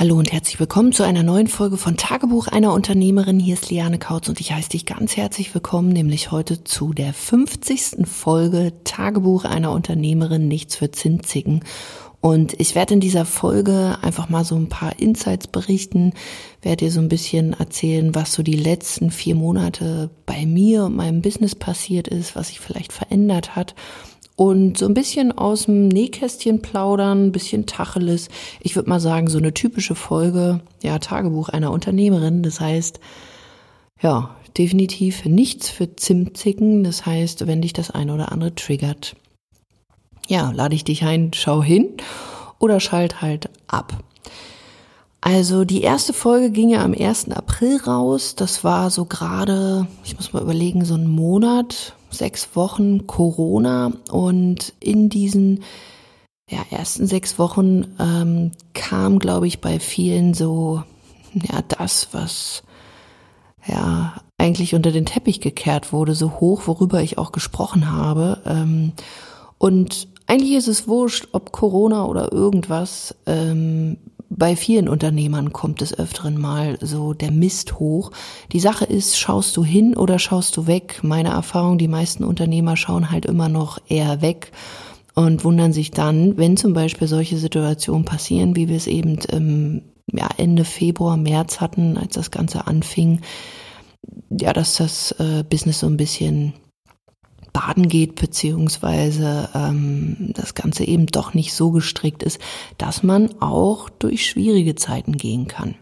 Hallo und herzlich willkommen zu einer neuen Folge von Tagebuch einer Unternehmerin. Hier ist Liane Kautz und ich heiße dich ganz herzlich willkommen, nämlich heute zu der 50. Folge Tagebuch einer Unternehmerin, nichts für Zinzigen. Und ich werde in dieser Folge einfach mal so ein paar Insights berichten, werde dir so ein bisschen erzählen, was so die letzten vier Monate bei mir und meinem Business passiert ist, was sich vielleicht verändert hat und so ein bisschen aus dem Nähkästchen plaudern, ein bisschen Tacheles. Ich würde mal sagen, so eine typische Folge, ja, Tagebuch einer Unternehmerin. Das heißt, ja, definitiv nichts für Zimtzicken. Das heißt, wenn dich das eine oder andere triggert, ja, lade ich dich ein, schau hin oder schalt halt ab. Also die erste Folge ging ja am 1. April raus. Das war so gerade, ich muss mal überlegen, so ein Monat, sechs Wochen Corona. Und in diesen ja, ersten sechs Wochen ähm, kam, glaube ich, bei vielen so ja das, was ja eigentlich unter den Teppich gekehrt wurde, so hoch, worüber ich auch gesprochen habe. Ähm, und eigentlich ist es wurscht, ob Corona oder irgendwas. Ähm, bei vielen Unternehmern kommt es öfteren mal so der Mist hoch. Die Sache ist, schaust du hin oder schaust du weg? Meine Erfahrung, die meisten Unternehmer schauen halt immer noch eher weg und wundern sich dann, wenn zum Beispiel solche Situationen passieren, wie wir es eben ähm, ja, Ende Februar, März hatten, als das Ganze anfing, ja, dass das äh, Business so ein bisschen baden geht, beziehungsweise ähm, das Ganze eben doch nicht so gestrickt ist, dass man auch durch schwierige Zeiten gehen kann.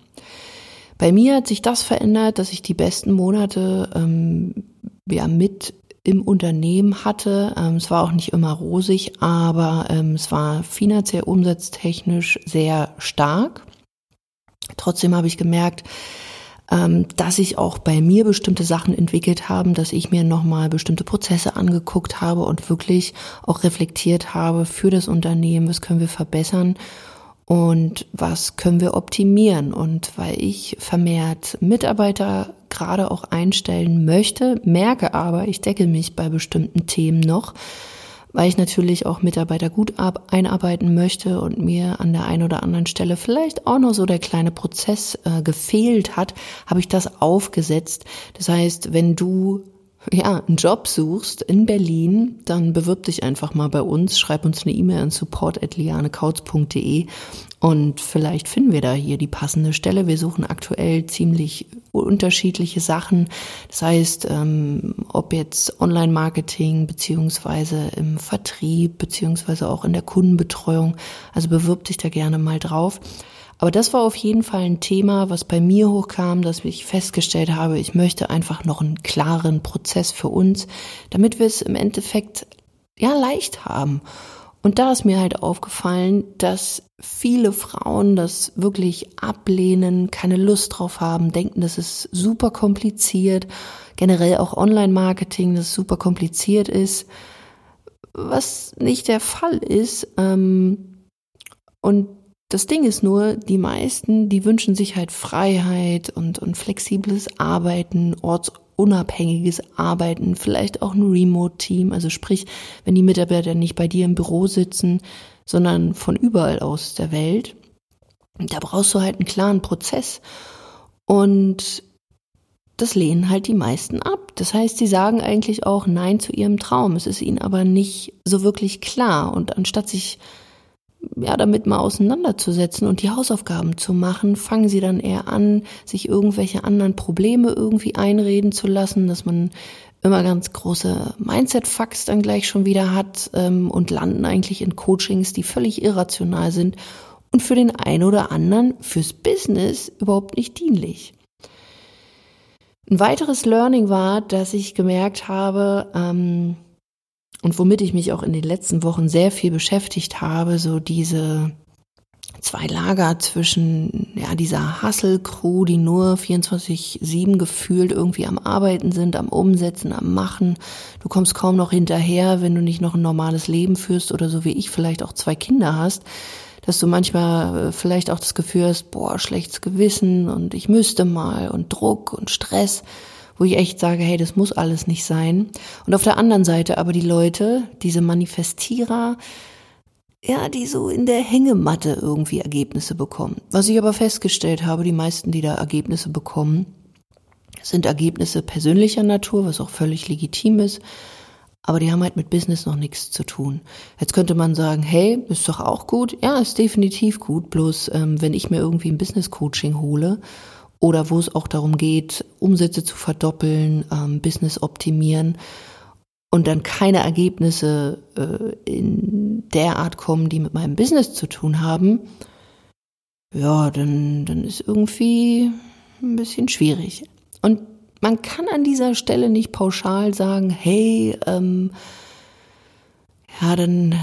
Bei mir hat sich das verändert, dass ich die besten Monate ähm, ja mit im Unternehmen hatte. Ähm, es war auch nicht immer rosig, aber ähm, es war finanziell umsatztechnisch sehr stark. Trotzdem habe ich gemerkt, dass sich auch bei mir bestimmte Sachen entwickelt haben, dass ich mir nochmal bestimmte Prozesse angeguckt habe und wirklich auch reflektiert habe für das Unternehmen, was können wir verbessern und was können wir optimieren. Und weil ich vermehrt Mitarbeiter gerade auch einstellen möchte, merke aber, ich decke mich bei bestimmten Themen noch, weil ich natürlich auch Mitarbeiter gut einarbeiten möchte und mir an der einen oder anderen Stelle vielleicht auch noch so der kleine Prozess äh, gefehlt hat, habe ich das aufgesetzt. Das heißt, wenn du ja, einen Job suchst in Berlin, dann bewirb dich einfach mal bei uns, schreib uns eine E-Mail an support.lianekautz.de und vielleicht finden wir da hier die passende Stelle. Wir suchen aktuell ziemlich unterschiedliche Sachen. Das heißt, ähm, ob jetzt Online-Marketing beziehungsweise im Vertrieb beziehungsweise auch in der Kundenbetreuung. Also bewirb dich da gerne mal drauf. Aber das war auf jeden Fall ein Thema, was bei mir hochkam, dass ich festgestellt habe, ich möchte einfach noch einen klaren Prozess für uns, damit wir es im Endeffekt ja leicht haben. Und da ist mir halt aufgefallen, dass viele Frauen das wirklich ablehnen, keine Lust drauf haben, denken, das ist super kompliziert, generell auch Online-Marketing, das super kompliziert ist, was nicht der Fall ist. Ähm, und das Ding ist nur, die meisten, die wünschen sich halt Freiheit und, und flexibles Arbeiten, ortsunabhängiges Arbeiten, vielleicht auch ein Remote-Team. Also sprich, wenn die Mitarbeiter nicht bei dir im Büro sitzen, sondern von überall aus der Welt. Da brauchst du halt einen klaren Prozess. Und das lehnen halt die meisten ab. Das heißt, sie sagen eigentlich auch Nein zu ihrem Traum. Es ist ihnen aber nicht so wirklich klar. Und anstatt sich ja, damit mal auseinanderzusetzen und die Hausaufgaben zu machen, fangen sie dann eher an, sich irgendwelche anderen Probleme irgendwie einreden zu lassen, dass man immer ganz große Mindset-Fucks dann gleich schon wieder hat ähm, und landen eigentlich in Coachings, die völlig irrational sind und für den einen oder anderen fürs Business überhaupt nicht dienlich. Ein weiteres Learning war, dass ich gemerkt habe, ähm, und womit ich mich auch in den letzten Wochen sehr viel beschäftigt habe, so diese zwei Lager zwischen ja dieser Hustle-Crew, die nur 24/7 gefühlt irgendwie am Arbeiten sind, am Umsetzen, am Machen. Du kommst kaum noch hinterher, wenn du nicht noch ein normales Leben führst oder so wie ich vielleicht auch zwei Kinder hast, dass du manchmal äh, vielleicht auch das Gefühl hast, boah, schlechtes Gewissen und ich müsste mal und Druck und Stress wo ich echt sage, hey, das muss alles nicht sein. Und auf der anderen Seite aber die Leute, diese Manifestierer, ja, die so in der Hängematte irgendwie Ergebnisse bekommen. Was ich aber festgestellt habe, die meisten, die da Ergebnisse bekommen, sind Ergebnisse persönlicher Natur, was auch völlig legitim ist. Aber die haben halt mit Business noch nichts zu tun. Jetzt könnte man sagen, hey, ist doch auch gut. Ja, ist definitiv gut. Bloß ähm, wenn ich mir irgendwie ein Business Coaching hole oder wo es auch darum geht, Umsätze zu verdoppeln, ähm, Business optimieren und dann keine Ergebnisse äh, in der Art kommen, die mit meinem Business zu tun haben, ja, dann, dann ist irgendwie ein bisschen schwierig. Und man kann an dieser Stelle nicht pauschal sagen, hey, ähm, ja, dann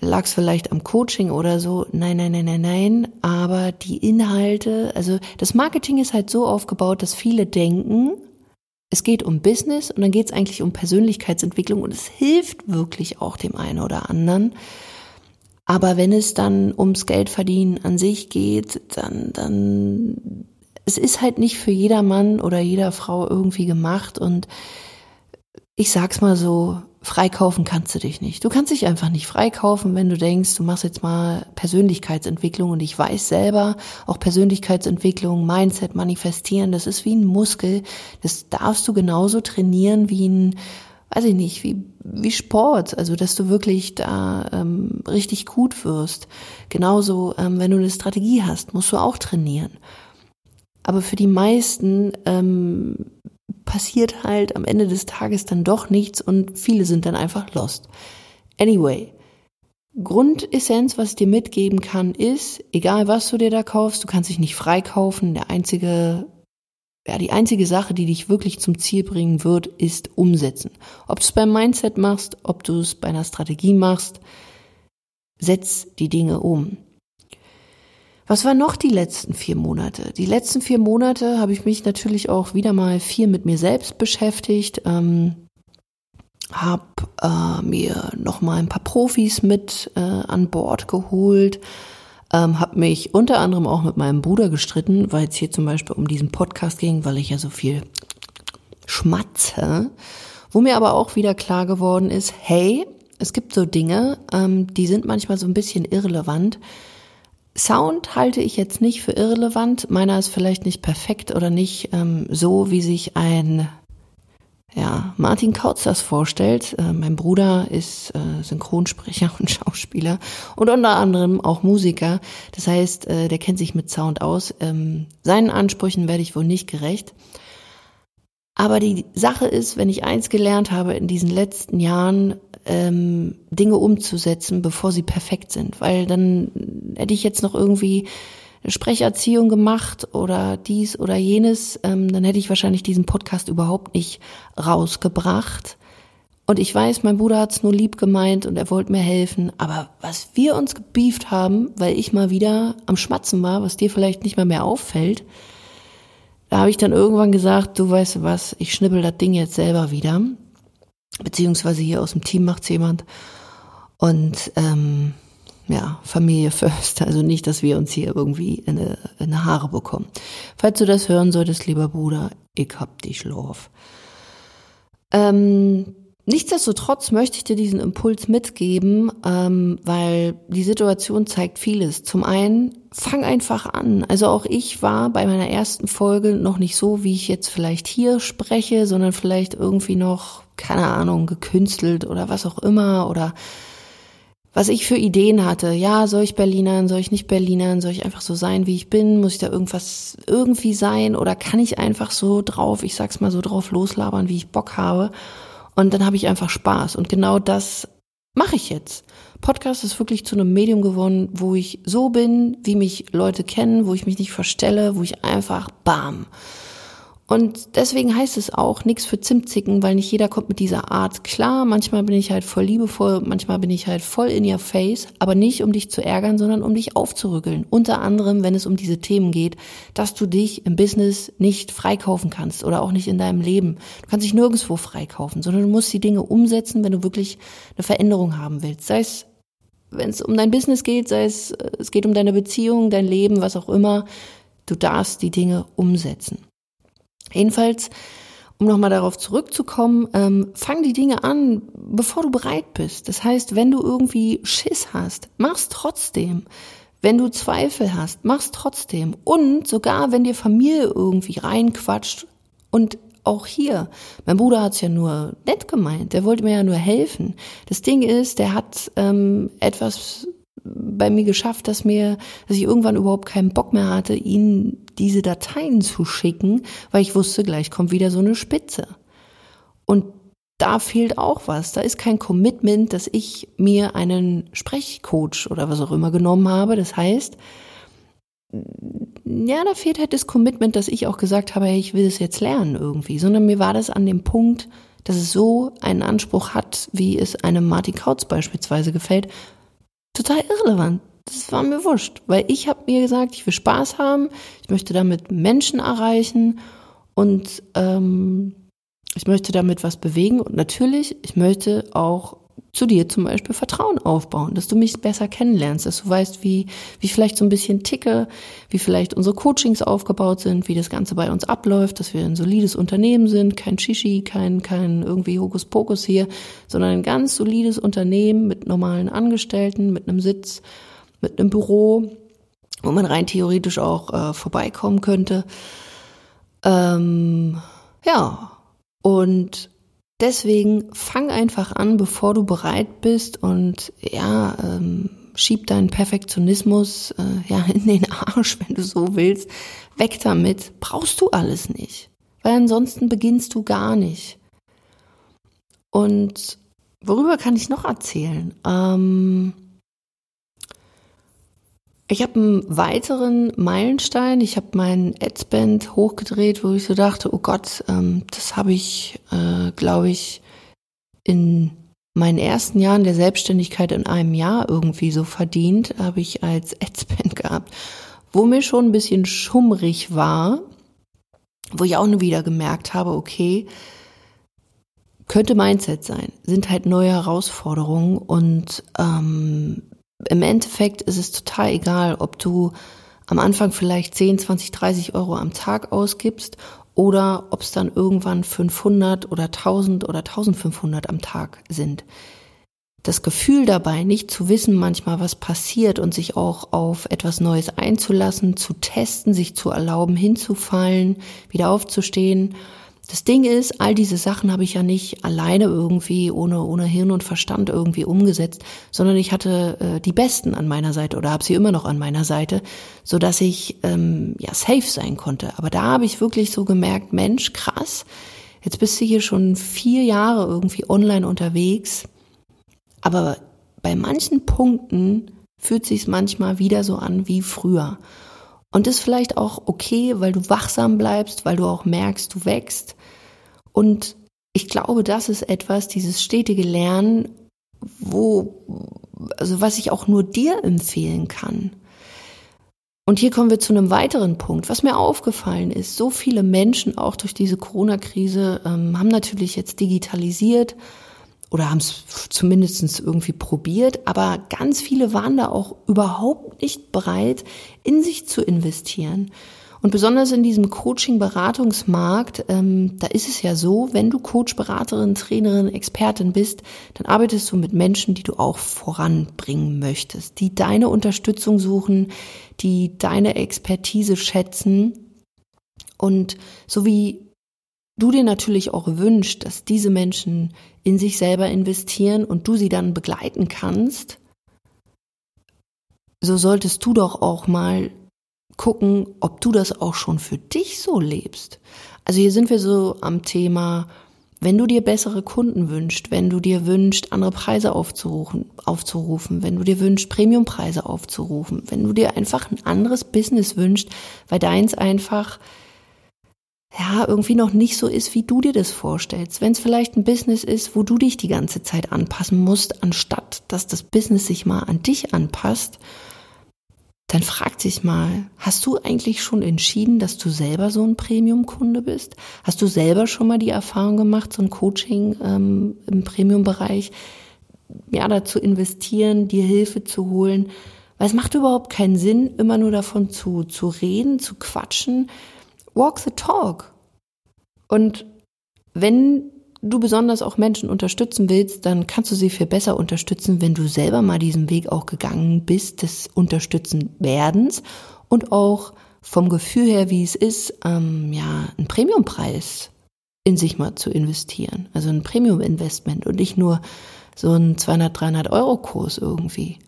lag es vielleicht am Coaching oder so. Nein, nein, nein, nein, nein. Aber die Inhalte, also das Marketing ist halt so aufgebaut, dass viele denken, es geht um Business und dann geht es eigentlich um Persönlichkeitsentwicklung und es hilft wirklich auch dem einen oder anderen. Aber wenn es dann ums Geldverdienen an sich geht, dann, dann, es ist halt nicht für jeder Mann oder jeder Frau irgendwie gemacht und ich sag's mal so, freikaufen kannst du dich nicht. Du kannst dich einfach nicht freikaufen, wenn du denkst, du machst jetzt mal Persönlichkeitsentwicklung und ich weiß selber, auch Persönlichkeitsentwicklung, Mindset, Manifestieren, das ist wie ein Muskel. Das darfst du genauso trainieren wie ein, weiß ich nicht, wie, wie Sport. Also, dass du wirklich da ähm, richtig gut wirst. Genauso, ähm, wenn du eine Strategie hast, musst du auch trainieren. Aber für die meisten ähm, passiert halt am Ende des Tages dann doch nichts und viele sind dann einfach lost. Anyway, Grundessenz, was ich dir mitgeben kann, ist, egal was du dir da kaufst, du kannst dich nicht freikaufen. Der einzige, ja, die einzige Sache, die dich wirklich zum Ziel bringen wird, ist umsetzen. Ob du es beim Mindset machst, ob du es bei einer Strategie machst, setz die Dinge um. Was war noch die letzten vier Monate? Die letzten vier Monate habe ich mich natürlich auch wieder mal viel mit mir selbst beschäftigt, ähm, habe äh, mir noch mal ein paar Profis mit äh, an Bord geholt, ähm, habe mich unter anderem auch mit meinem Bruder gestritten, weil es hier zum Beispiel um diesen Podcast ging, weil ich ja so viel schmatze, wo mir aber auch wieder klar geworden ist, hey, es gibt so Dinge, ähm, die sind manchmal so ein bisschen irrelevant Sound halte ich jetzt nicht für irrelevant. Meiner ist vielleicht nicht perfekt oder nicht ähm, so, wie sich ein ja, Martin Kautz das vorstellt. Äh, mein Bruder ist äh, Synchronsprecher und Schauspieler und unter anderem auch Musiker. Das heißt, äh, der kennt sich mit Sound aus. Ähm, seinen Ansprüchen werde ich wohl nicht gerecht. Aber die Sache ist, wenn ich eins gelernt habe in diesen letzten Jahren, ähm, Dinge umzusetzen, bevor sie perfekt sind. Weil dann hätte ich jetzt noch irgendwie eine Sprecherziehung gemacht oder dies oder jenes, ähm, dann hätte ich wahrscheinlich diesen Podcast überhaupt nicht rausgebracht. Und ich weiß, mein Bruder hat es nur lieb gemeint und er wollte mir helfen. Aber was wir uns gebieft haben, weil ich mal wieder am Schmatzen war, was dir vielleicht nicht mal mehr auffällt, da habe ich dann irgendwann gesagt, du weißt was, ich schnippel das Ding jetzt selber wieder. Beziehungsweise hier aus dem Team macht's jemand. Und ähm, ja, Familie first. Also nicht, dass wir uns hier irgendwie in eine, in eine Haare bekommen. Falls du das hören solltest, lieber Bruder, ich hab dich love. Ähm, Nichtsdestotrotz möchte ich dir diesen Impuls mitgeben, ähm, weil die Situation zeigt vieles. Zum einen, fang einfach an. Also auch ich war bei meiner ersten Folge noch nicht so, wie ich jetzt vielleicht hier spreche, sondern vielleicht irgendwie noch, keine Ahnung, gekünstelt oder was auch immer oder was ich für Ideen hatte. Ja, soll ich Berlinern, soll ich nicht Berlinern, soll ich einfach so sein, wie ich bin? Muss ich da irgendwas irgendwie sein oder kann ich einfach so drauf, ich sag's mal so drauf loslabern, wie ich Bock habe? Und dann habe ich einfach Spaß. Und genau das mache ich jetzt. Podcast ist wirklich zu einem Medium geworden, wo ich so bin, wie mich Leute kennen, wo ich mich nicht verstelle, wo ich einfach bam und deswegen heißt es auch nichts für Zimtzicken, weil nicht jeder kommt mit dieser Art klar. Manchmal bin ich halt voll liebevoll, manchmal bin ich halt voll in your face, aber nicht um dich zu ärgern, sondern um dich aufzurüggeln. Unter anderem, wenn es um diese Themen geht, dass du dich im Business nicht freikaufen kannst oder auch nicht in deinem Leben. Du kannst dich nirgendwo freikaufen, sondern du musst die Dinge umsetzen, wenn du wirklich eine Veränderung haben willst. Sei es wenn es um dein Business geht, sei es, es geht um deine Beziehung, dein Leben, was auch immer, du darfst die Dinge umsetzen. Jedenfalls, um nochmal darauf zurückzukommen, ähm, fang die Dinge an, bevor du bereit bist. Das heißt, wenn du irgendwie Schiss hast, mach's trotzdem. Wenn du Zweifel hast, mach's trotzdem. Und sogar, wenn dir Familie irgendwie reinquatscht und auch hier, mein Bruder hat's ja nur nett gemeint, der wollte mir ja nur helfen. Das Ding ist, der hat ähm, etwas bei mir geschafft, dass mir, dass ich irgendwann überhaupt keinen Bock mehr hatte, ihnen diese Dateien zu schicken, weil ich wusste, gleich kommt wieder so eine Spitze. Und da fehlt auch was. Da ist kein Commitment, dass ich mir einen Sprechcoach oder was auch immer genommen habe. Das heißt, ja, da fehlt halt das Commitment, dass ich auch gesagt habe, hey, ich will es jetzt lernen irgendwie, sondern mir war das an dem Punkt, dass es so einen Anspruch hat, wie es einem Martin Kautz beispielsweise gefällt, total irrelevant. Das war mir wurscht, weil ich habe mir gesagt, ich will Spaß haben, ich möchte damit Menschen erreichen und ähm, ich möchte damit was bewegen und natürlich, ich möchte auch zu dir zum Beispiel Vertrauen aufbauen, dass du mich besser kennenlernst, dass du weißt, wie, wie vielleicht so ein bisschen ticke, wie vielleicht unsere Coachings aufgebaut sind, wie das Ganze bei uns abläuft, dass wir ein solides Unternehmen sind, kein Shishi, kein, kein irgendwie Hokuspokus hier, sondern ein ganz solides Unternehmen mit normalen Angestellten, mit einem Sitz, mit einem Büro, wo man rein theoretisch auch äh, vorbeikommen könnte. Ähm, ja, und Deswegen fang einfach an, bevor du bereit bist und ja, ähm, schieb deinen Perfektionismus äh, ja in den Arsch, wenn du so willst. Weg damit. Brauchst du alles nicht, weil ansonsten beginnst du gar nicht. Und worüber kann ich noch erzählen? Ähm, ich habe einen weiteren Meilenstein. Ich habe meinen Adspend hochgedreht, wo ich so dachte, oh Gott, ähm, das habe ich, äh, glaube ich, in meinen ersten Jahren der Selbstständigkeit in einem Jahr irgendwie so verdient, habe ich als Adspend gehabt, wo mir schon ein bisschen schummrig war, wo ich auch nur wieder gemerkt habe, okay, könnte Mindset sein, sind halt neue Herausforderungen und ähm, im Endeffekt ist es total egal, ob du am Anfang vielleicht 10, 20, 30 Euro am Tag ausgibst oder ob es dann irgendwann 500 oder 1000 oder 1500 am Tag sind. Das Gefühl dabei, nicht zu wissen manchmal, was passiert und sich auch auf etwas Neues einzulassen, zu testen, sich zu erlauben, hinzufallen, wieder aufzustehen das Ding ist, all diese Sachen habe ich ja nicht alleine irgendwie ohne, ohne Hirn und Verstand irgendwie umgesetzt, sondern ich hatte äh, die Besten an meiner Seite oder habe sie immer noch an meiner Seite, so dass ich ähm, ja safe sein konnte. Aber da habe ich wirklich so gemerkt, Mensch, krass, jetzt bist du hier schon vier Jahre irgendwie online unterwegs, aber bei manchen Punkten fühlt sich manchmal wieder so an wie früher. Und ist vielleicht auch okay, weil du wachsam bleibst, weil du auch merkst, du wächst. Und ich glaube, das ist etwas, dieses stetige Lernen, wo, also was ich auch nur dir empfehlen kann. Und hier kommen wir zu einem weiteren Punkt. Was mir aufgefallen ist, so viele Menschen auch durch diese Corona-Krise ähm, haben natürlich jetzt digitalisiert oder haben es zumindest irgendwie probiert, aber ganz viele waren da auch überhaupt nicht bereit, in sich zu investieren. Und besonders in diesem Coaching-Beratungsmarkt, ähm, da ist es ja so, wenn du Coach, Beraterin, Trainerin, Expertin bist, dann arbeitest du mit Menschen, die du auch voranbringen möchtest, die deine Unterstützung suchen, die deine Expertise schätzen. Und so wie du dir natürlich auch wünschst, dass diese Menschen in sich selber investieren und du sie dann begleiten kannst, so solltest du doch auch mal gucken, ob du das auch schon für dich so lebst. Also hier sind wir so am Thema, wenn du dir bessere Kunden wünschst, wenn du dir wünschst, andere Preise aufzurufen, aufzurufen, wenn du dir wünschst, Premiumpreise aufzurufen, wenn du dir einfach ein anderes Business wünschst, weil deins einfach ja, irgendwie noch nicht so ist, wie du dir das vorstellst. Wenn es vielleicht ein Business ist, wo du dich die ganze Zeit anpassen musst, anstatt dass das Business sich mal an dich anpasst, dann frag dich mal, hast du eigentlich schon entschieden, dass du selber so ein Premium-Kunde bist? Hast du selber schon mal die Erfahrung gemacht, so ein Coaching ähm, im Premium-Bereich, ja, dazu investieren, dir Hilfe zu holen? Weil es macht überhaupt keinen Sinn, immer nur davon zu, zu reden, zu quatschen, walk the talk. Und wenn du besonders auch Menschen unterstützen willst, dann kannst du sie viel besser unterstützen, wenn du selber mal diesen Weg auch gegangen bist des Unterstützenwerdens und auch vom Gefühl her, wie es ist, ähm, ja, einen Premiumpreis in sich mal zu investieren. Also ein Premium-Investment und nicht nur so ein 200, 300 Euro Kurs irgendwie.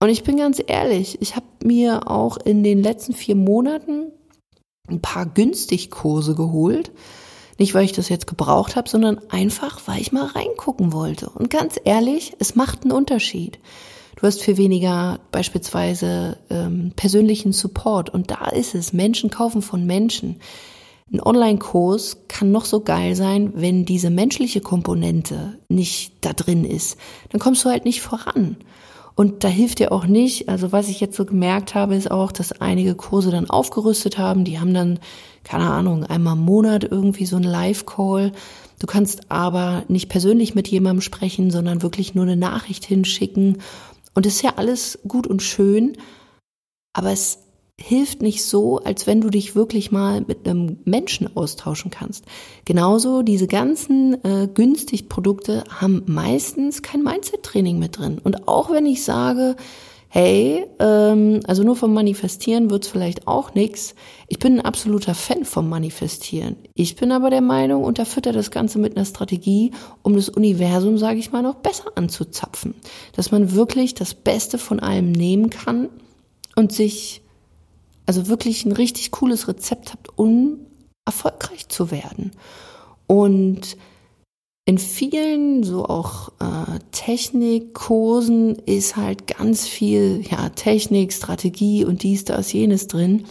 Und ich bin ganz ehrlich, ich habe mir auch in den letzten vier Monaten ein paar günstig Kurse geholt. Nicht, weil ich das jetzt gebraucht habe, sondern einfach, weil ich mal reingucken wollte. Und ganz ehrlich, es macht einen Unterschied. Du hast viel weniger beispielsweise ähm, persönlichen Support. Und da ist es, Menschen kaufen von Menschen. Ein Online-Kurs kann noch so geil sein, wenn diese menschliche Komponente nicht da drin ist. Dann kommst du halt nicht voran. Und da hilft dir auch nicht, also was ich jetzt so gemerkt habe, ist auch, dass einige Kurse dann aufgerüstet haben. Die haben dann, keine Ahnung, einmal im Monat irgendwie so ein Live-Call. Du kannst aber nicht persönlich mit jemandem sprechen, sondern wirklich nur eine Nachricht hinschicken. Und das ist ja alles gut und schön, aber es hilft nicht so, als wenn du dich wirklich mal mit einem Menschen austauschen kannst. Genauso diese ganzen äh, günstig Produkte haben meistens kein Mindset-Training mit drin. Und auch wenn ich sage, hey, ähm, also nur vom Manifestieren wird's vielleicht auch nix. Ich bin ein absoluter Fan vom Manifestieren. Ich bin aber der Meinung, unterfütter das Ganze mit einer Strategie, um das Universum, sage ich mal, noch besser anzuzapfen. Dass man wirklich das Beste von allem nehmen kann und sich also wirklich ein richtig cooles Rezept habt, um erfolgreich zu werden. Und in vielen so auch äh, Technikkursen ist halt ganz viel ja Technik, Strategie und dies, das, jenes drin.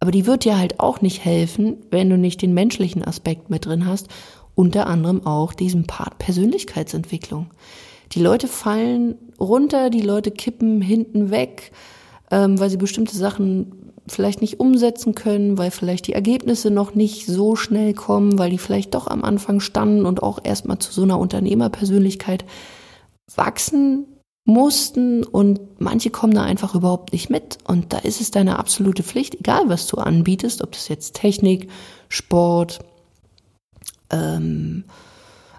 Aber die wird dir halt auch nicht helfen, wenn du nicht den menschlichen Aspekt mit drin hast. Unter anderem auch diesen Part Persönlichkeitsentwicklung. Die Leute fallen runter, die Leute kippen hinten weg, ähm, weil sie bestimmte Sachen vielleicht nicht umsetzen können, weil vielleicht die Ergebnisse noch nicht so schnell kommen, weil die vielleicht doch am Anfang standen und auch erstmal zu so einer Unternehmerpersönlichkeit wachsen mussten und manche kommen da einfach überhaupt nicht mit. Und da ist es deine absolute Pflicht, egal was du anbietest, ob das jetzt Technik, Sport, ähm,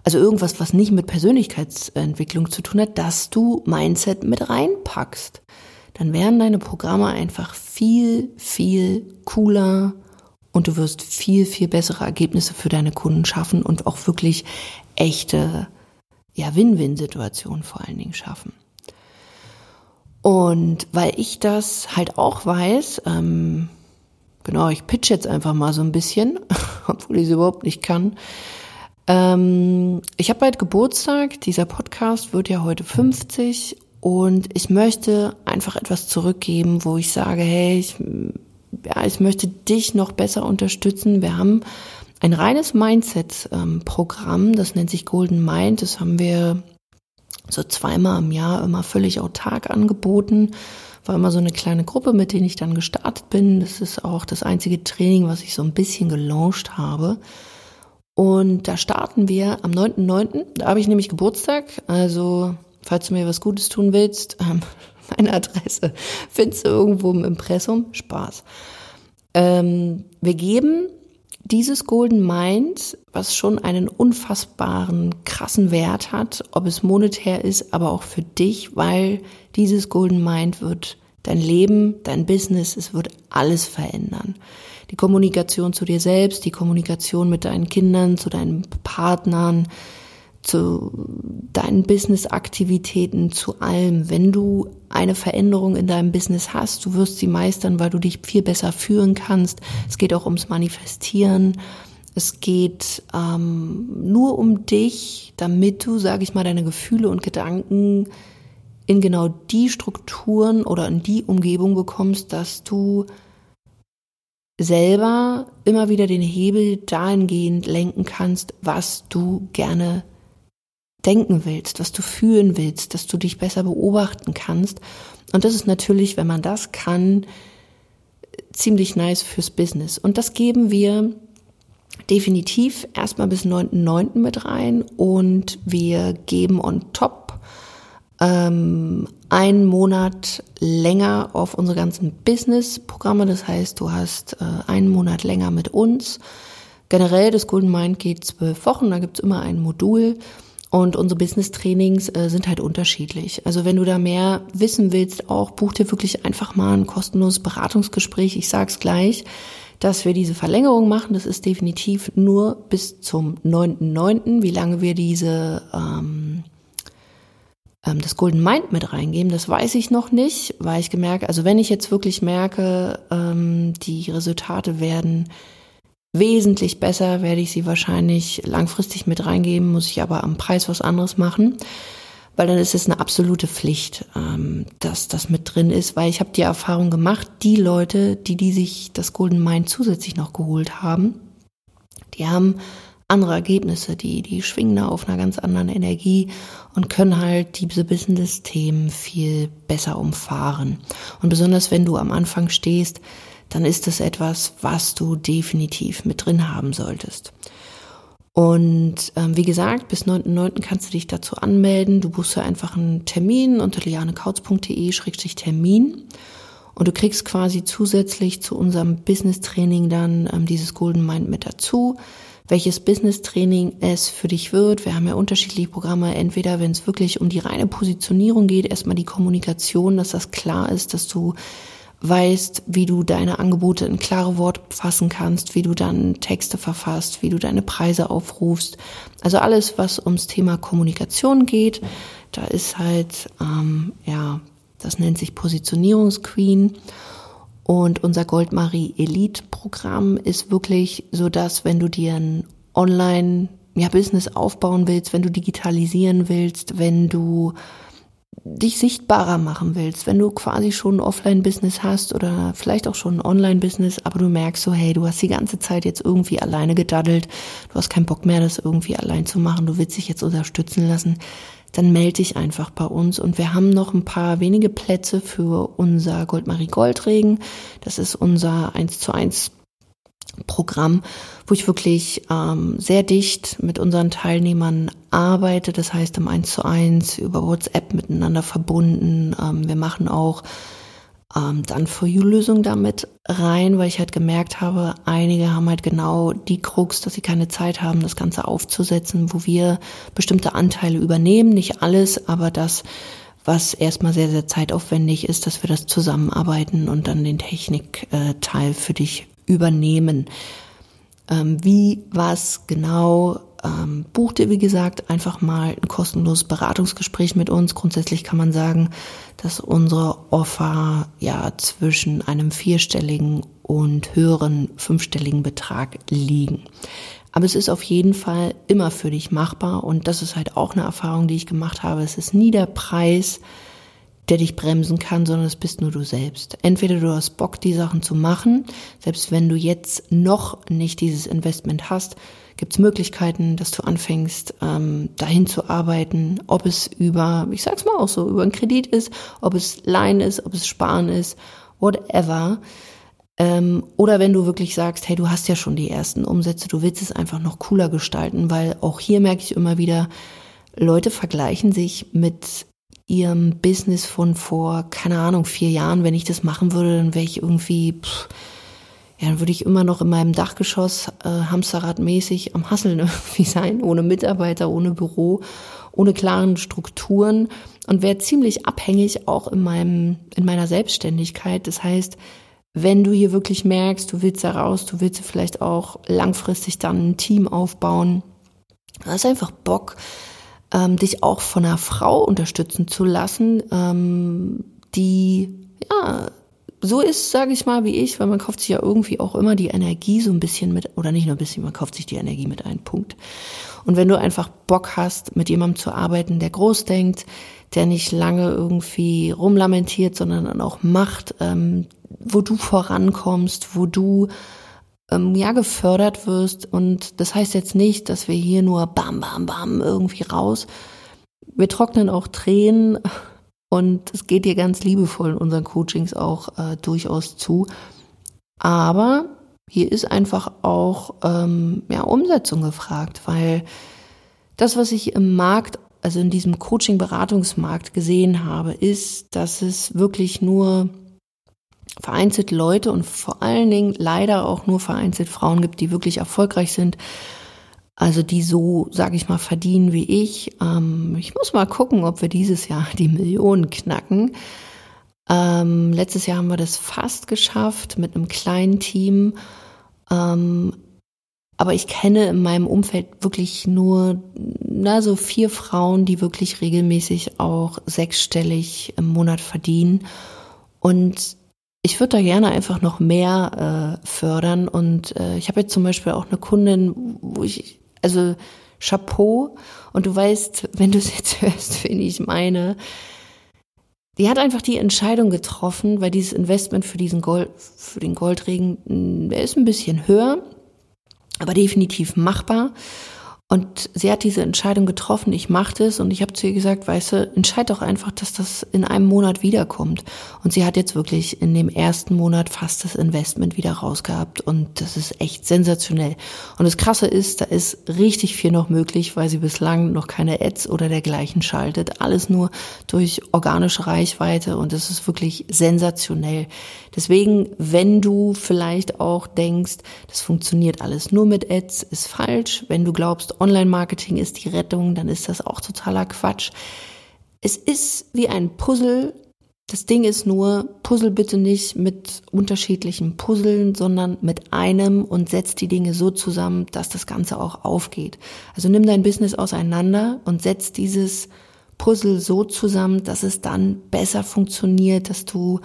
also irgendwas, was nicht mit Persönlichkeitsentwicklung zu tun hat, dass du Mindset mit reinpackst dann werden deine Programme einfach viel, viel cooler und du wirst viel, viel bessere Ergebnisse für deine Kunden schaffen und auch wirklich echte, ja, Win-Win-Situationen vor allen Dingen schaffen. Und weil ich das halt auch weiß, ähm, genau, ich pitch jetzt einfach mal so ein bisschen, obwohl ich es überhaupt nicht kann. Ähm, ich habe bald Geburtstag, dieser Podcast wird ja heute 50 und ich möchte einfach etwas zurückgeben, wo ich sage, hey, ich, ja, ich möchte dich noch besser unterstützen. Wir haben ein reines Mindset-Programm, das nennt sich Golden Mind. Das haben wir so zweimal im Jahr immer völlig autark angeboten. War immer so eine kleine Gruppe, mit denen ich dann gestartet bin. Das ist auch das einzige Training, was ich so ein bisschen gelauncht habe. Und da starten wir am 9.9. Da habe ich nämlich Geburtstag. Also falls du mir was Gutes tun willst, ähm, meine Adresse findest du irgendwo im Impressum. Spaß. Ähm, wir geben dieses Golden Mind, was schon einen unfassbaren, krassen Wert hat, ob es monetär ist, aber auch für dich, weil dieses Golden Mind wird dein Leben, dein Business, es wird alles verändern. Die Kommunikation zu dir selbst, die Kommunikation mit deinen Kindern, zu deinen Partnern, zu deinen Business-Aktivitäten, zu allem. Wenn du eine Veränderung in deinem Business hast, du wirst sie meistern, weil du dich viel besser führen kannst. Es geht auch ums Manifestieren. Es geht ähm, nur um dich, damit du, sage ich mal, deine Gefühle und Gedanken in genau die Strukturen oder in die Umgebung bekommst, dass du selber immer wieder den Hebel dahingehend lenken kannst, was du gerne denken willst, was du fühlen willst, dass du dich besser beobachten kannst. Und das ist natürlich, wenn man das kann, ziemlich nice fürs Business. Und das geben wir definitiv erstmal bis 9.9. mit rein und wir geben on top ähm, einen Monat länger auf unsere ganzen Business-Programme. Das heißt, du hast äh, einen Monat länger mit uns generell, das Golden Mind geht zwölf Wochen, da gibt's immer ein Modul. Und unsere Business-Trainings äh, sind halt unterschiedlich. Also wenn du da mehr wissen willst, auch buch dir wirklich einfach mal ein kostenloses Beratungsgespräch. Ich sag's gleich, dass wir diese Verlängerung machen. Das ist definitiv nur bis zum 9.9. Wie lange wir diese ähm, ähm, das Golden Mind mit reingeben, das weiß ich noch nicht, weil ich gemerkt, also wenn ich jetzt wirklich merke, ähm, die Resultate werden wesentlich besser, werde ich sie wahrscheinlich langfristig mit reingeben, muss ich aber am Preis was anderes machen, weil dann ist es eine absolute Pflicht, ähm, dass das mit drin ist, weil ich habe die Erfahrung gemacht, die Leute, die die sich das Golden Mind zusätzlich noch geholt haben, die haben andere Ergebnisse, die, die schwingen da auf einer ganz anderen Energie und können halt diese Business-Themen viel besser umfahren. Und besonders wenn du am Anfang stehst, dann ist es etwas, was du definitiv mit drin haben solltest. Und ähm, wie gesagt, bis 9.9. kannst du dich dazu anmelden. Du buchst einfach einen Termin unter lianekautz.de-termin und du kriegst quasi zusätzlich zu unserem Business-Training dann ähm, dieses Golden Mind mit dazu. Welches Business-Training es für dich wird. Wir haben ja unterschiedliche Programme. Entweder, wenn es wirklich um die reine Positionierung geht, erstmal die Kommunikation, dass das klar ist, dass du weißt, wie du deine Angebote in klare Worte fassen kannst, wie du dann Texte verfasst, wie du deine Preise aufrufst. Also alles, was ums Thema Kommunikation geht, da ist halt, ähm, ja, das nennt sich Positionierungsqueen. Und unser Goldmarie Elite Programm ist wirklich so, dass wenn du dir ein Online ja, Business aufbauen willst, wenn du digitalisieren willst, wenn du dich sichtbarer machen willst, wenn du quasi schon ein Offline-Business hast oder vielleicht auch schon ein Online-Business, aber du merkst so, hey, du hast die ganze Zeit jetzt irgendwie alleine gedaddelt, du hast keinen Bock mehr, das irgendwie allein zu machen, du willst dich jetzt unterstützen lassen, dann melde dich einfach bei uns und wir haben noch ein paar wenige Plätze für unser Goldmarie Goldregen. Das ist unser 1 zu 1 Programm, wo ich wirklich ähm, sehr dicht mit unseren Teilnehmern arbeite. Das heißt im Eins zu eins über WhatsApp miteinander verbunden. Ähm, wir machen auch ähm, dann For You-Lösungen damit rein, weil ich halt gemerkt habe, einige haben halt genau die Krux, dass sie keine Zeit haben, das Ganze aufzusetzen, wo wir bestimmte Anteile übernehmen. Nicht alles, aber das was erstmal sehr, sehr zeitaufwendig ist, dass wir das zusammenarbeiten und dann den Technikteil für dich übernehmen. Ähm, wie, was genau, ähm, buch dir, wie gesagt, einfach mal ein kostenloses Beratungsgespräch mit uns. Grundsätzlich kann man sagen, dass unsere Offer ja zwischen einem vierstelligen und höheren fünfstelligen Betrag liegen. Aber es ist auf jeden Fall immer für dich machbar und das ist halt auch eine Erfahrung, die ich gemacht habe. Es ist nie der Preis, der dich bremsen kann, sondern es bist nur du selbst. Entweder du hast Bock, die Sachen zu machen, selbst wenn du jetzt noch nicht dieses Investment hast, gibt es Möglichkeiten, dass du anfängst, ähm, dahin zu arbeiten, ob es über, ich sag's mal auch so, über einen Kredit ist, ob es Leihen ist, ob es Sparen ist, whatever. Ähm, oder wenn du wirklich sagst, hey, du hast ja schon die ersten Umsätze, du willst es einfach noch cooler gestalten, weil auch hier merke ich immer wieder, Leute vergleichen sich mit ihrem Business von vor, keine Ahnung, vier Jahren, wenn ich das machen würde, dann wäre ich irgendwie, pff, ja, dann würde ich immer noch in meinem Dachgeschoss äh, Hamsterradmäßig am Hasseln irgendwie sein, ohne Mitarbeiter, ohne Büro, ohne klaren Strukturen und wäre ziemlich abhängig auch in meinem, in meiner Selbstständigkeit. Das heißt, wenn du hier wirklich merkst, du willst da raus, du willst vielleicht auch langfristig dann ein Team aufbauen, hast einfach Bock, ähm, dich auch von einer Frau unterstützen zu lassen, ähm, die ja so ist, sage ich mal, wie ich, weil man kauft sich ja irgendwie auch immer die Energie so ein bisschen mit, oder nicht nur ein bisschen, man kauft sich die Energie mit einem Punkt. Und wenn du einfach Bock hast, mit jemandem zu arbeiten, der groß denkt, der nicht lange irgendwie rumlamentiert, sondern dann auch macht, ähm, wo du vorankommst, wo du ähm, ja gefördert wirst. Und das heißt jetzt nicht, dass wir hier nur bam, bam, bam irgendwie raus. Wir trocknen auch Tränen und es geht dir ganz liebevoll in unseren Coachings auch äh, durchaus zu. Aber hier ist einfach auch ähm, ja, Umsetzung gefragt, weil das, was ich im Markt, also in diesem Coaching-Beratungsmarkt gesehen habe, ist, dass es wirklich nur vereinzelt Leute und vor allen Dingen leider auch nur vereinzelt Frauen gibt, die wirklich erfolgreich sind. Also die so, sage ich mal, verdienen wie ich. Ähm, ich muss mal gucken, ob wir dieses Jahr die Millionen knacken. Ähm, letztes Jahr haben wir das fast geschafft mit einem kleinen Team. Ähm, aber ich kenne in meinem Umfeld wirklich nur na, so vier Frauen, die wirklich regelmäßig auch sechsstellig im Monat verdienen. Und ich würde da gerne einfach noch mehr äh, fördern. Und äh, ich habe jetzt zum Beispiel auch eine Kundin, wo ich, also Chapeau, und du weißt, wenn du es jetzt hörst, wen ich meine, die hat einfach die Entscheidung getroffen, weil dieses Investment für diesen Gold, für den Goldregen, der ist ein bisschen höher, aber definitiv machbar. Und sie hat diese Entscheidung getroffen, ich mache das und ich habe zu ihr gesagt, weißt du, entscheid doch einfach, dass das in einem Monat wiederkommt. Und sie hat jetzt wirklich in dem ersten Monat fast das Investment wieder rausgehabt und das ist echt sensationell. Und das Krasse ist, da ist richtig viel noch möglich, weil sie bislang noch keine Ads oder dergleichen schaltet. Alles nur durch organische Reichweite und das ist wirklich sensationell. Deswegen, wenn du vielleicht auch denkst, das funktioniert alles nur mit Ads, ist falsch. Wenn du glaubst, Online-Marketing ist die Rettung, dann ist das auch totaler Quatsch. Es ist wie ein Puzzle. Das Ding ist nur, puzzle bitte nicht mit unterschiedlichen Puzzeln, sondern mit einem und setz die Dinge so zusammen, dass das Ganze auch aufgeht. Also nimm dein Business auseinander und setz dieses Puzzle so zusammen, dass es dann besser funktioniert, dass du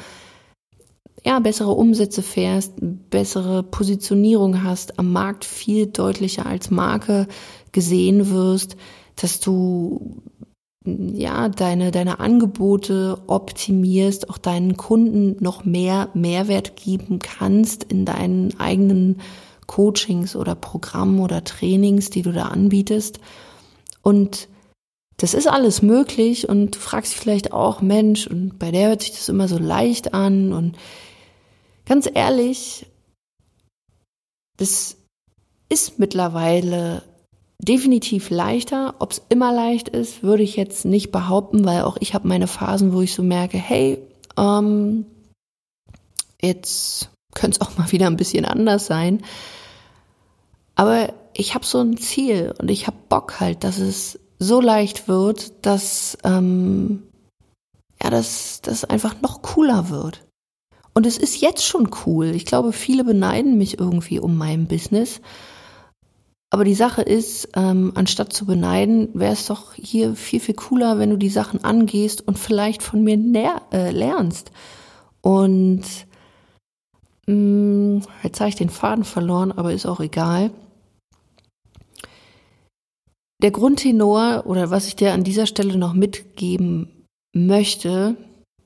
ja, bessere Umsätze fährst, bessere Positionierung hast, am Markt viel deutlicher als Marke gesehen wirst, dass du ja, deine, deine Angebote optimierst, auch deinen Kunden noch mehr Mehrwert geben kannst in deinen eigenen Coachings oder Programmen oder Trainings, die du da anbietest. Und das ist alles möglich und du fragst dich vielleicht auch, Mensch, und bei der hört sich das immer so leicht an und Ganz ehrlich, das ist mittlerweile definitiv leichter. Ob es immer leicht ist, würde ich jetzt nicht behaupten, weil auch ich habe meine Phasen, wo ich so merke, hey, ähm, jetzt könnte es auch mal wieder ein bisschen anders sein. Aber ich habe so ein Ziel und ich habe Bock halt, dass es so leicht wird, dass ähm, ja, dass das einfach noch cooler wird. Und es ist jetzt schon cool. Ich glaube, viele beneiden mich irgendwie um mein Business. Aber die Sache ist, ähm, anstatt zu beneiden, wäre es doch hier viel, viel cooler, wenn du die Sachen angehst und vielleicht von mir äh, lernst. Und mh, mm, jetzt habe ich den Faden verloren, aber ist auch egal. Der Grundtenor oder was ich dir an dieser Stelle noch mitgeben möchte,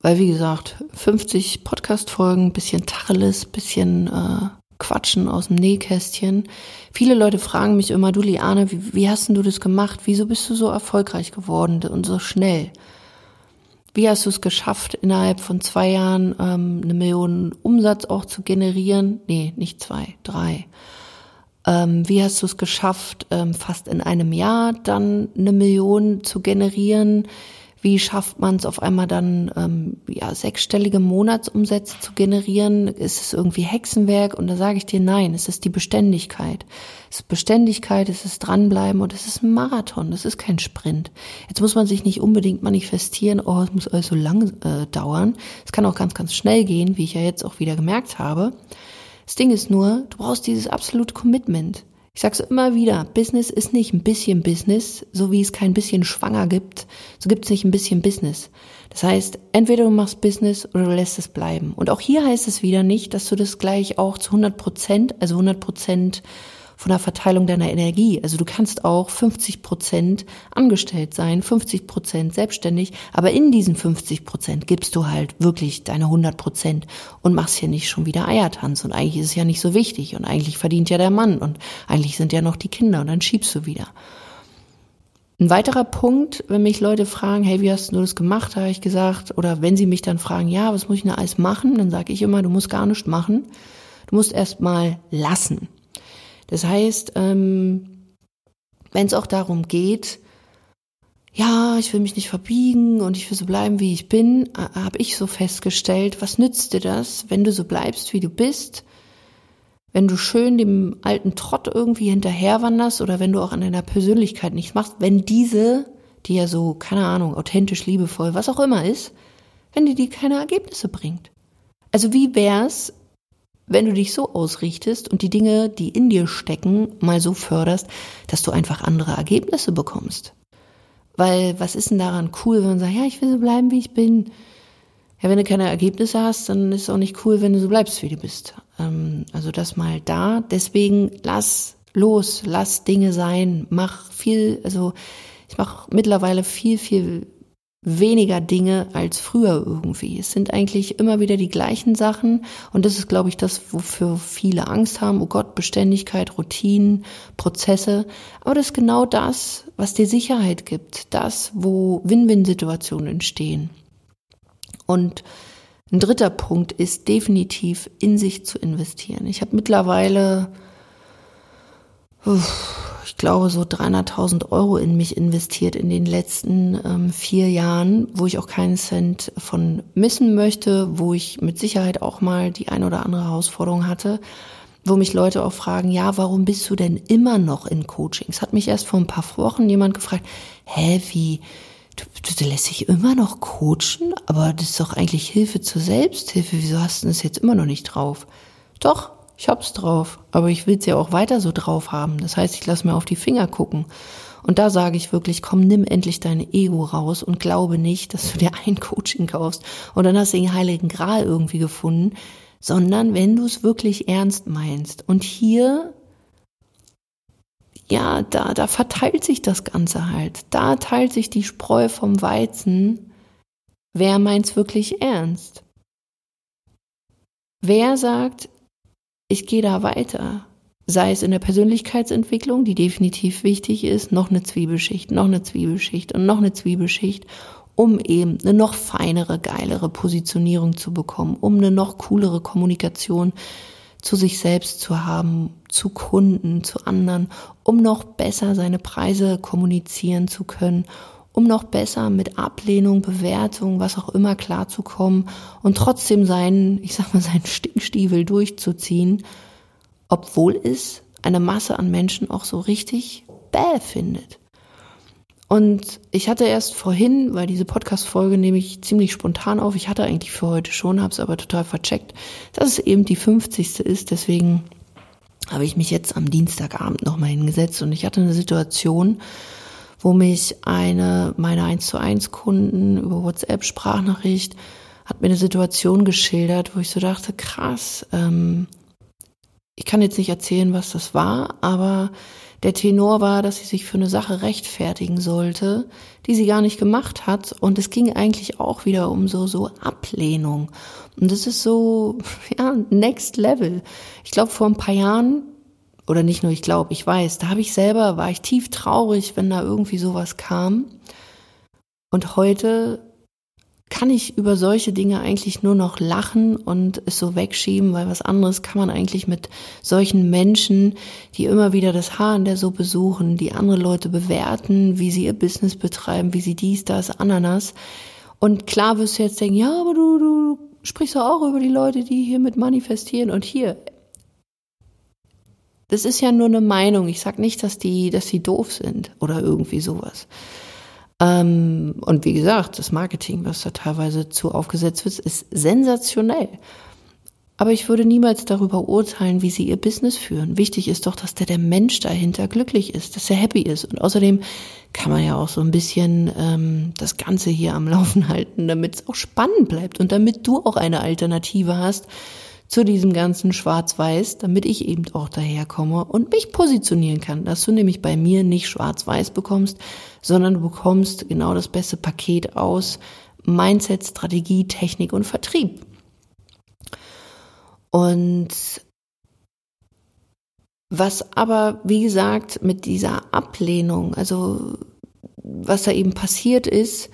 weil, wie gesagt, 50 Podcast-Folgen, bisschen Tacheles, bisschen äh, Quatschen aus dem Nähkästchen. Viele Leute fragen mich immer, du Liane, wie, wie hast denn du das gemacht? Wieso bist du so erfolgreich geworden und so schnell? Wie hast du es geschafft, innerhalb von zwei Jahren ähm, eine Million Umsatz auch zu generieren? Nee, nicht zwei, drei. Ähm, wie hast du es geschafft, ähm, fast in einem Jahr dann eine Million zu generieren? Wie schafft man es auf einmal dann, ähm, ja, sechsstellige Monatsumsätze zu generieren? Ist es irgendwie Hexenwerk? Und da sage ich dir, nein, es ist die Beständigkeit. Es ist Beständigkeit, es ist dranbleiben und es ist ein Marathon, es ist kein Sprint. Jetzt muss man sich nicht unbedingt manifestieren, oh, es muss alles so lang äh, dauern. Es kann auch ganz, ganz schnell gehen, wie ich ja jetzt auch wieder gemerkt habe. Das Ding ist nur, du brauchst dieses absolute Commitment. Ich sage es immer wieder, Business ist nicht ein bisschen Business, so wie es kein bisschen schwanger gibt, so gibt es nicht ein bisschen Business. Das heißt, entweder du machst Business oder du lässt es bleiben. Und auch hier heißt es wieder nicht, dass du das gleich auch zu 100 Prozent, also 100 Prozent von der Verteilung deiner Energie. Also du kannst auch 50 Prozent angestellt sein, 50 Prozent selbstständig, aber in diesen 50 Prozent gibst du halt wirklich deine 100 Prozent und machst hier nicht schon wieder Eiertanz. Und eigentlich ist es ja nicht so wichtig und eigentlich verdient ja der Mann und eigentlich sind ja noch die Kinder und dann schiebst du wieder. Ein weiterer Punkt, wenn mich Leute fragen, hey, wie hast du das gemacht, habe ich gesagt, oder wenn sie mich dann fragen, ja, was muss ich denn alles machen, dann sage ich immer, du musst gar nichts machen. Du musst erst mal lassen. Das heißt, ähm, wenn es auch darum geht, ja, ich will mich nicht verbiegen und ich will so bleiben, wie ich bin, habe ich so festgestellt, was nützt dir das, wenn du so bleibst, wie du bist, wenn du schön dem alten Trott irgendwie hinterherwanderst oder wenn du auch an deiner Persönlichkeit nichts machst, wenn diese, die ja so, keine Ahnung, authentisch, liebevoll, was auch immer ist, wenn die dir keine Ergebnisse bringt. Also wie wär's, wenn du dich so ausrichtest und die Dinge, die in dir stecken, mal so förderst, dass du einfach andere Ergebnisse bekommst? Weil was ist denn daran cool, wenn man sagt, ja, ich will so bleiben, wie ich bin? Ja, wenn du keine Ergebnisse hast, dann ist es auch nicht cool, wenn du so bleibst, wie du bist. Ähm, also das mal da. Deswegen lass los, lass Dinge sein, mach viel, also ich mache mittlerweile viel, viel weniger Dinge als früher irgendwie. Es sind eigentlich immer wieder die gleichen Sachen und das ist, glaube ich, das, wofür viele Angst haben. Oh Gott, Beständigkeit, Routinen, Prozesse. Aber das ist genau das, was dir Sicherheit gibt. Das, wo Win-Win-Situationen entstehen. Und ein dritter Punkt ist definitiv in sich zu investieren. Ich habe mittlerweile ich glaube, so 300.000 Euro in mich investiert in den letzten ähm, vier Jahren, wo ich auch keinen Cent von missen möchte, wo ich mit Sicherheit auch mal die ein oder andere Herausforderung hatte, wo mich Leute auch fragen, ja, warum bist du denn immer noch in Coachings? Hat mich erst vor ein paar Wochen jemand gefragt, hä, wie, du, du lässt dich immer noch coachen, aber das ist doch eigentlich Hilfe zur Selbsthilfe, wieso hast du das jetzt immer noch nicht drauf? Doch, ich hab's drauf, aber ich will's ja auch weiter so drauf haben. Das heißt, ich lass mir auf die Finger gucken. Und da sage ich wirklich, komm, nimm endlich dein Ego raus und glaube nicht, dass du dir ein Coaching kaufst und dann hast du den heiligen Gral irgendwie gefunden, sondern wenn du es wirklich ernst meinst. Und hier, ja, da, da verteilt sich das Ganze halt. Da teilt sich die Spreu vom Weizen. Wer meint's wirklich ernst? Wer sagt, ich gehe da weiter. Sei es in der Persönlichkeitsentwicklung, die definitiv wichtig ist, noch eine Zwiebelschicht, noch eine Zwiebelschicht und noch eine Zwiebelschicht, um eben eine noch feinere, geilere Positionierung zu bekommen, um eine noch coolere Kommunikation zu sich selbst zu haben, zu Kunden, zu anderen, um noch besser seine Preise kommunizieren zu können, um noch besser mit Ablehnung, Bewertung, was auch immer klarzukommen und trotzdem seinen, ich sag mal, seinen Stinkstiefel durchzuziehen, obwohl es eine Masse an Menschen auch so richtig bäh findet. Und ich hatte erst vorhin, weil diese Podcast-Folge nehme ich ziemlich spontan auf, ich hatte eigentlich für heute schon, habe es aber total vercheckt, dass es eben die 50. ist, deswegen habe ich mich jetzt am Dienstagabend nochmal hingesetzt und ich hatte eine Situation, wo mich eine meiner 1 zu 1 Kunden über WhatsApp Sprachnachricht hat mir eine Situation geschildert, wo ich so dachte, krass, ähm, ich kann jetzt nicht erzählen, was das war, aber der Tenor war, dass sie sich für eine Sache rechtfertigen sollte, die sie gar nicht gemacht hat. Und es ging eigentlich auch wieder um so, so Ablehnung. Und das ist so, ja, next level. Ich glaube, vor ein paar Jahren oder nicht nur ich glaube, ich weiß, da habe ich selber, war ich tief traurig, wenn da irgendwie sowas kam. Und heute kann ich über solche Dinge eigentlich nur noch lachen und es so wegschieben, weil was anderes kann man eigentlich mit solchen Menschen, die immer wieder das Haar in der Suppe suchen, die andere Leute bewerten, wie sie ihr Business betreiben, wie sie dies, das, Ananas. Und klar wirst du jetzt denken, ja, aber du, du sprichst doch auch über die Leute, die hier mit manifestieren und hier das ist ja nur eine Meinung. Ich sag nicht, dass die, dass die doof sind oder irgendwie sowas. Ähm, und wie gesagt, das Marketing, was da teilweise zu aufgesetzt wird, ist sensationell. Aber ich würde niemals darüber urteilen, wie sie ihr Business führen. Wichtig ist doch, dass der, der Mensch dahinter glücklich ist, dass er happy ist. Und außerdem kann man ja auch so ein bisschen ähm, das Ganze hier am Laufen halten, damit es auch spannend bleibt und damit du auch eine Alternative hast zu diesem ganzen Schwarz-Weiß, damit ich eben auch daherkomme und mich positionieren kann, dass du nämlich bei mir nicht Schwarz-Weiß bekommst, sondern du bekommst genau das beste Paket aus Mindset, Strategie, Technik und Vertrieb. Und was aber, wie gesagt, mit dieser Ablehnung, also was da eben passiert ist,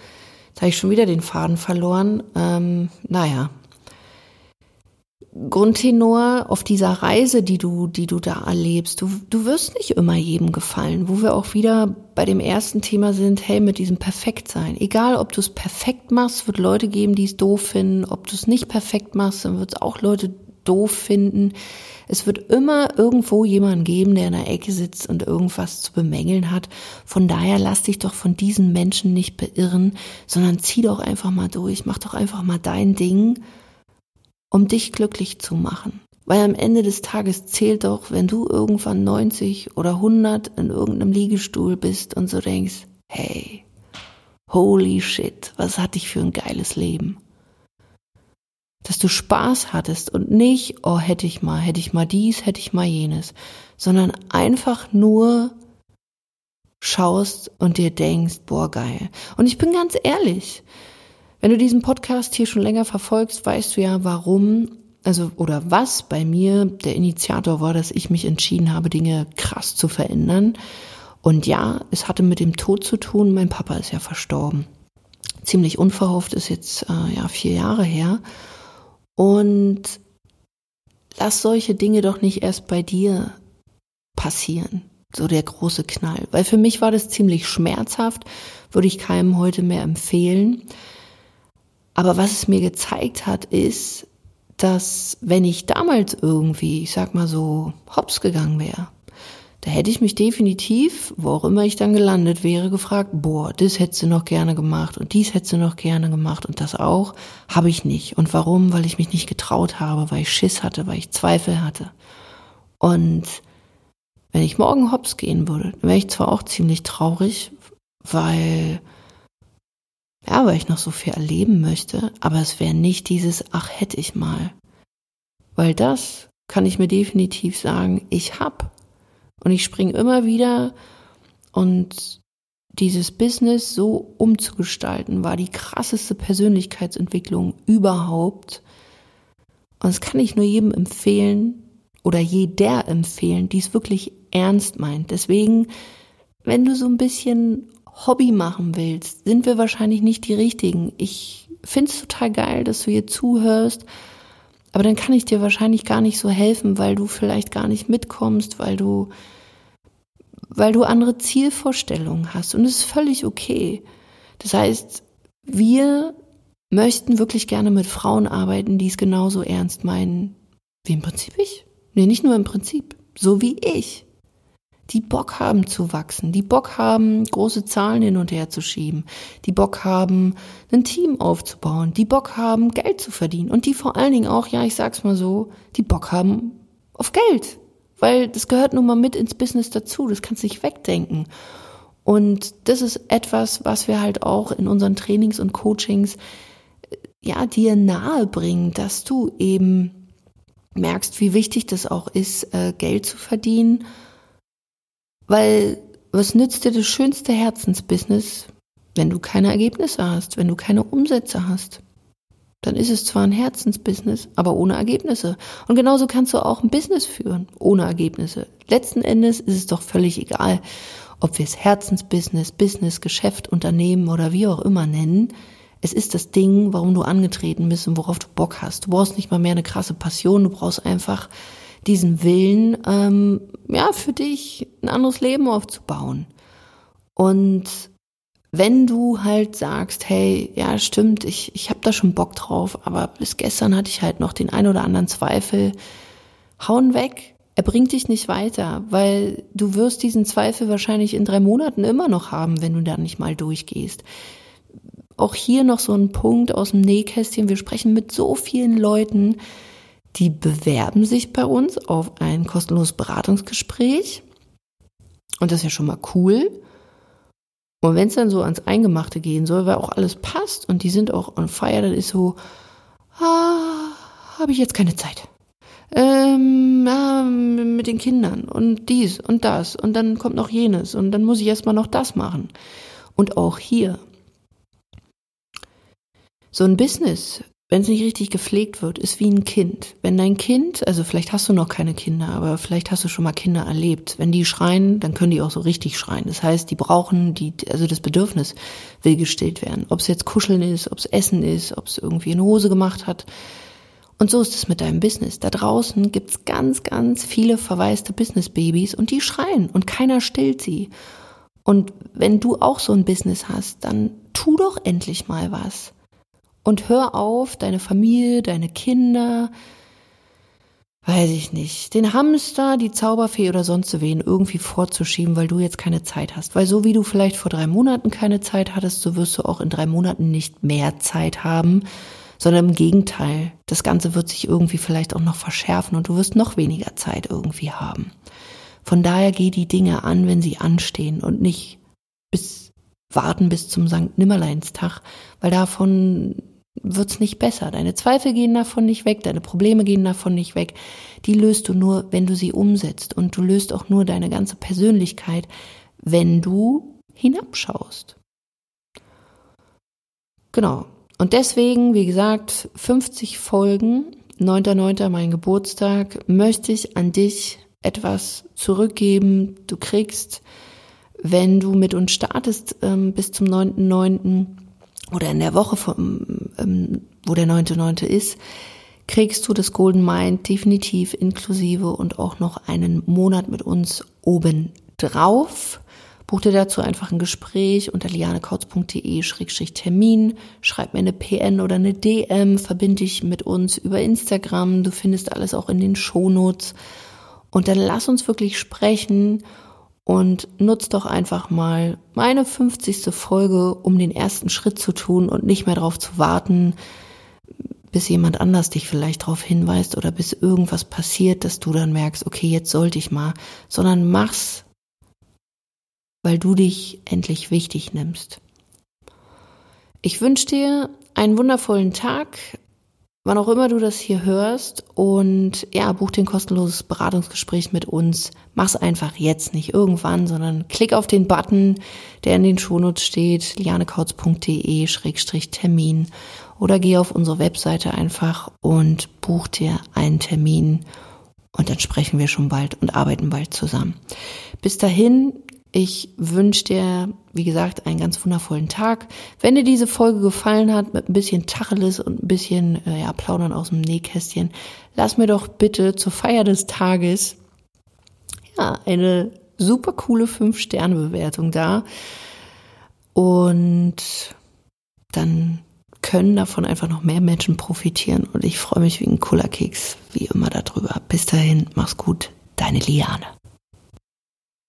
da habe ich schon wieder den Faden verloren. Ähm, naja, Grundtenor auf dieser Reise, die du, die du da erlebst, du, du wirst nicht immer jedem gefallen, wo wir auch wieder bei dem ersten Thema sind, hey, mit diesem Perfektsein. Egal, ob du es perfekt machst, wird Leute geben, die es doof finden. Ob du es nicht perfekt machst, dann wird es auch Leute doof finden. Es wird immer irgendwo jemanden geben, der in der Ecke sitzt und irgendwas zu bemängeln hat. Von daher lass dich doch von diesen Menschen nicht beirren, sondern zieh doch einfach mal durch, mach doch einfach mal dein Ding um dich glücklich zu machen. Weil am Ende des Tages zählt doch, wenn du irgendwann 90 oder 100 in irgendeinem Liegestuhl bist und so denkst, hey, holy shit, was hatte ich für ein geiles Leben. Dass du Spaß hattest und nicht, oh, hätte ich mal, hätte ich mal dies, hätte ich mal jenes, sondern einfach nur schaust und dir denkst, boah, geil. Und ich bin ganz ehrlich, wenn du diesen Podcast hier schon länger verfolgst, weißt du ja, warum, also oder was bei mir der Initiator war, dass ich mich entschieden habe, Dinge krass zu verändern. Und ja, es hatte mit dem Tod zu tun. Mein Papa ist ja verstorben. Ziemlich unverhofft ist jetzt äh, ja vier Jahre her. Und lass solche Dinge doch nicht erst bei dir passieren. So der große Knall. Weil für mich war das ziemlich schmerzhaft, würde ich keinem heute mehr empfehlen. Aber was es mir gezeigt hat, ist, dass wenn ich damals irgendwie, ich sag mal so, hops gegangen wäre, da hätte ich mich definitiv, wo auch immer ich dann gelandet wäre, gefragt, boah, das hättest du noch gerne gemacht und dies hättest du noch gerne gemacht und das auch, habe ich nicht. Und warum? Weil ich mich nicht getraut habe, weil ich Schiss hatte, weil ich Zweifel hatte. Und wenn ich morgen hops gehen würde, wäre ich zwar auch ziemlich traurig, weil ja, weil ich noch so viel erleben möchte, aber es wäre nicht dieses, ach hätte ich mal. Weil das kann ich mir definitiv sagen, ich hab. Und ich springe immer wieder und dieses Business so umzugestalten, war die krasseste Persönlichkeitsentwicklung überhaupt. Und das kann ich nur jedem empfehlen oder jeder empfehlen, die es wirklich ernst meint. Deswegen, wenn du so ein bisschen Hobby machen willst, sind wir wahrscheinlich nicht die richtigen. Ich finde es total geil, dass du hier zuhörst, aber dann kann ich dir wahrscheinlich gar nicht so helfen, weil du vielleicht gar nicht mitkommst, weil du, weil du andere Zielvorstellungen hast. Und es ist völlig okay. Das heißt, wir möchten wirklich gerne mit Frauen arbeiten, die es genauso ernst meinen wie im Prinzip ich. Nee, nicht nur im Prinzip, so wie ich die Bock haben zu wachsen, die Bock haben, große Zahlen hin und her zu schieben, die Bock haben, ein Team aufzubauen, die Bock haben, Geld zu verdienen und die vor allen Dingen auch, ja, ich sag's mal so, die Bock haben auf Geld. Weil das gehört nun mal mit ins Business dazu, das kannst du nicht wegdenken. Und das ist etwas, was wir halt auch in unseren Trainings und Coachings ja dir nahe bringen, dass du eben merkst, wie wichtig das auch ist, äh, Geld zu verdienen weil was nützt dir das schönste Herzensbusiness, wenn du keine Ergebnisse hast, wenn du keine Umsätze hast? Dann ist es zwar ein Herzensbusiness, aber ohne Ergebnisse. Und genauso kannst du auch ein Business führen, ohne Ergebnisse. Letzten Endes ist es doch völlig egal, ob wir es Herzensbusiness, Business, Geschäft, Unternehmen oder wie auch immer nennen. Es ist das Ding, warum du angetreten bist und worauf du Bock hast. Du brauchst nicht mal mehr eine krasse Passion, du brauchst einfach diesen Willen, ähm, ja, für dich ein anderes Leben aufzubauen. Und wenn du halt sagst, hey, ja, stimmt, ich, ich habe da schon Bock drauf, aber bis gestern hatte ich halt noch den ein oder anderen Zweifel, hauen weg. Er bringt dich nicht weiter, weil du wirst diesen Zweifel wahrscheinlich in drei Monaten immer noch haben, wenn du da nicht mal durchgehst. Auch hier noch so ein Punkt aus dem Nähkästchen. Wir sprechen mit so vielen Leuten, die bewerben sich bei uns auf ein kostenloses Beratungsgespräch. Und das ist ja schon mal cool. Und wenn es dann so ans Eingemachte gehen soll, weil auch alles passt und die sind auch on fire, dann ist so, ah, habe ich jetzt keine Zeit. Ähm, ah, mit den Kindern und dies und das und dann kommt noch jenes und dann muss ich erstmal noch das machen. Und auch hier. So ein Business wenn es nicht richtig gepflegt wird, ist wie ein Kind. Wenn dein Kind, also vielleicht hast du noch keine Kinder, aber vielleicht hast du schon mal Kinder erlebt. Wenn die schreien, dann können die auch so richtig schreien. Das heißt, die brauchen die, also das Bedürfnis will gestillt werden. Ob es jetzt Kuscheln ist, ob es Essen ist, ob es irgendwie eine Hose gemacht hat. Und so ist es mit deinem Business. Da draußen gibt's ganz, ganz viele verwaiste Business-Babys und die schreien und keiner stillt sie. Und wenn du auch so ein Business hast, dann tu doch endlich mal was. Und hör auf, deine Familie, deine Kinder, weiß ich nicht, den Hamster, die Zauberfee oder sonst wen irgendwie vorzuschieben, weil du jetzt keine Zeit hast. Weil so wie du vielleicht vor drei Monaten keine Zeit hattest, so wirst du auch in drei Monaten nicht mehr Zeit haben, sondern im Gegenteil, das Ganze wird sich irgendwie vielleicht auch noch verschärfen und du wirst noch weniger Zeit irgendwie haben. Von daher geh die Dinge an, wenn sie anstehen und nicht bis warten bis zum St. Nimmerleinstag, weil davon wird's nicht besser. Deine Zweifel gehen davon nicht weg, deine Probleme gehen davon nicht weg. Die löst du nur, wenn du sie umsetzt und du löst auch nur deine ganze Persönlichkeit, wenn du hinabschaust. Genau. Und deswegen, wie gesagt, 50 Folgen, 9.9. mein Geburtstag, möchte ich an dich etwas zurückgeben. Du kriegst, wenn du mit uns startest ähm, bis zum 9.9. oder in der Woche, vom, ähm, wo der 9.9. ist, kriegst du das Golden Mind definitiv inklusive und auch noch einen Monat mit uns oben drauf. Buch dir dazu einfach ein Gespräch unter lianekautz.de-termin. Schreib mir eine PN oder eine DM, verbinde dich mit uns über Instagram. Du findest alles auch in den Shownotes. Und dann lass uns wirklich sprechen und nutz doch einfach mal meine 50. Folge, um den ersten Schritt zu tun und nicht mehr darauf zu warten, bis jemand anders dich vielleicht darauf hinweist oder bis irgendwas passiert, dass du dann merkst, okay, jetzt sollte ich mal, sondern mach's weil du dich endlich wichtig nimmst. Ich wünsche dir einen wundervollen Tag, wann auch immer du das hier hörst und ja, buch den kostenloses Beratungsgespräch mit uns. Mach's einfach jetzt, nicht irgendwann, sondern klick auf den Button, der in den Shownotes steht, lianekautz.de-termin oder geh auf unsere Webseite einfach und buch dir einen Termin und dann sprechen wir schon bald und arbeiten bald zusammen. Bis dahin, ich wünsche dir, wie gesagt, einen ganz wundervollen Tag. Wenn dir diese Folge gefallen hat, mit ein bisschen Tacheles und ein bisschen äh, ja, Plaudern aus dem Nähkästchen, lass mir doch bitte zur Feier des Tages ja, eine super coole 5-Sterne-Bewertung da. Und dann können davon einfach noch mehr Menschen profitieren. Und ich freue mich wie ein cooler Keks, wie immer darüber. Bis dahin, mach's gut, deine Liane.